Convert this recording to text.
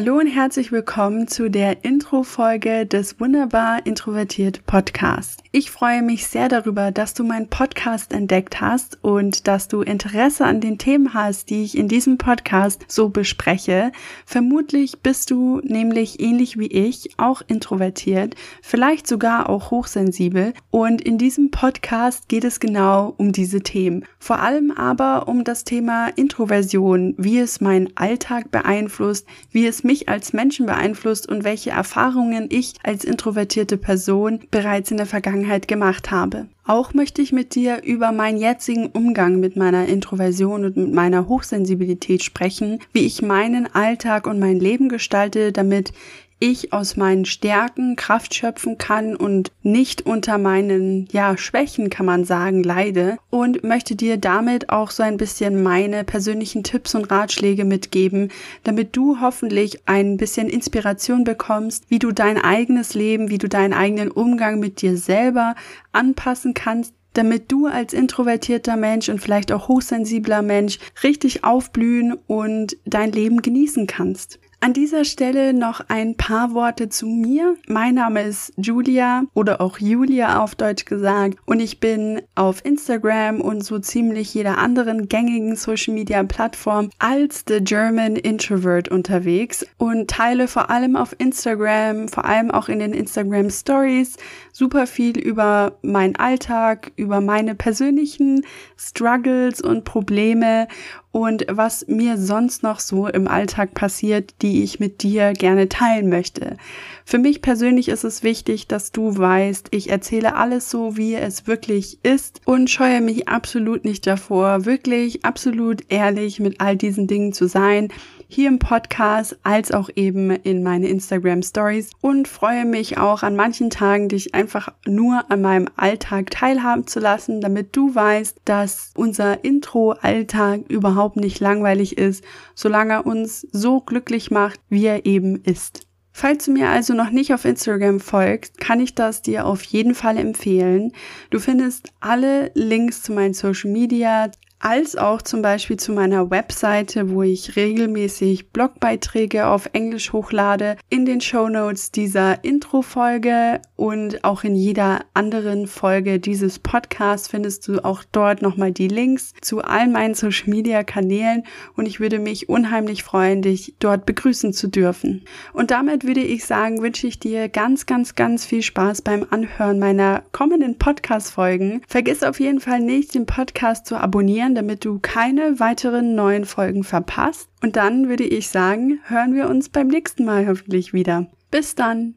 Hallo und herzlich willkommen zu der Intro-Folge des Wunderbar Introvertiert Podcast. Ich freue mich sehr darüber, dass du meinen Podcast entdeckt hast und dass du Interesse an den Themen hast, die ich in diesem Podcast so bespreche. Vermutlich bist du nämlich ähnlich wie ich auch introvertiert, vielleicht sogar auch hochsensibel und in diesem Podcast geht es genau um diese Themen. Vor allem aber um das Thema Introversion, wie es meinen Alltag beeinflusst, wie es mich als Menschen beeinflusst und welche Erfahrungen ich als introvertierte Person bereits in der Vergangenheit gemacht habe. Auch möchte ich mit dir über meinen jetzigen Umgang mit meiner Introversion und mit meiner Hochsensibilität sprechen, wie ich meinen Alltag und mein Leben gestalte, damit ich aus meinen Stärken Kraft schöpfen kann und nicht unter meinen, ja, Schwächen kann man sagen, leide und möchte dir damit auch so ein bisschen meine persönlichen Tipps und Ratschläge mitgeben, damit du hoffentlich ein bisschen Inspiration bekommst, wie du dein eigenes Leben, wie du deinen eigenen Umgang mit dir selber anpassen kannst, damit du als introvertierter Mensch und vielleicht auch hochsensibler Mensch richtig aufblühen und dein Leben genießen kannst. An dieser Stelle noch ein paar Worte zu mir. Mein Name ist Julia oder auch Julia auf Deutsch gesagt und ich bin auf Instagram und so ziemlich jeder anderen gängigen Social Media Plattform als The German Introvert unterwegs und teile vor allem auf Instagram, vor allem auch in den Instagram Stories super viel über meinen Alltag, über meine persönlichen Struggles und Probleme und was mir sonst noch so im Alltag passiert, die ich mit dir gerne teilen möchte. Für mich persönlich ist es wichtig, dass du weißt, ich erzähle alles so, wie es wirklich ist und scheue mich absolut nicht davor, wirklich absolut ehrlich mit all diesen Dingen zu sein hier im Podcast als auch eben in meine Instagram Stories und freue mich auch an manchen Tagen, dich einfach nur an meinem Alltag teilhaben zu lassen, damit du weißt, dass unser Intro-Alltag überhaupt nicht langweilig ist, solange er uns so glücklich macht, wie er eben ist. Falls du mir also noch nicht auf Instagram folgst, kann ich das dir auf jeden Fall empfehlen. Du findest alle Links zu meinen Social Media, als auch zum Beispiel zu meiner Webseite, wo ich regelmäßig Blogbeiträge auf Englisch hochlade, in den Show Notes dieser Intro-Folge und auch in jeder anderen Folge dieses Podcasts findest du auch dort nochmal die Links zu all meinen Social Media Kanälen und ich würde mich unheimlich freuen, dich dort begrüßen zu dürfen. Und damit würde ich sagen, wünsche ich dir ganz, ganz, ganz viel Spaß beim Anhören meiner kommenden Podcast-Folgen. Vergiss auf jeden Fall nicht, den Podcast zu abonnieren abonnieren, damit du keine weiteren neuen Folgen verpasst. Und dann würde ich sagen, hören wir uns beim nächsten Mal hoffentlich wieder. Bis dann!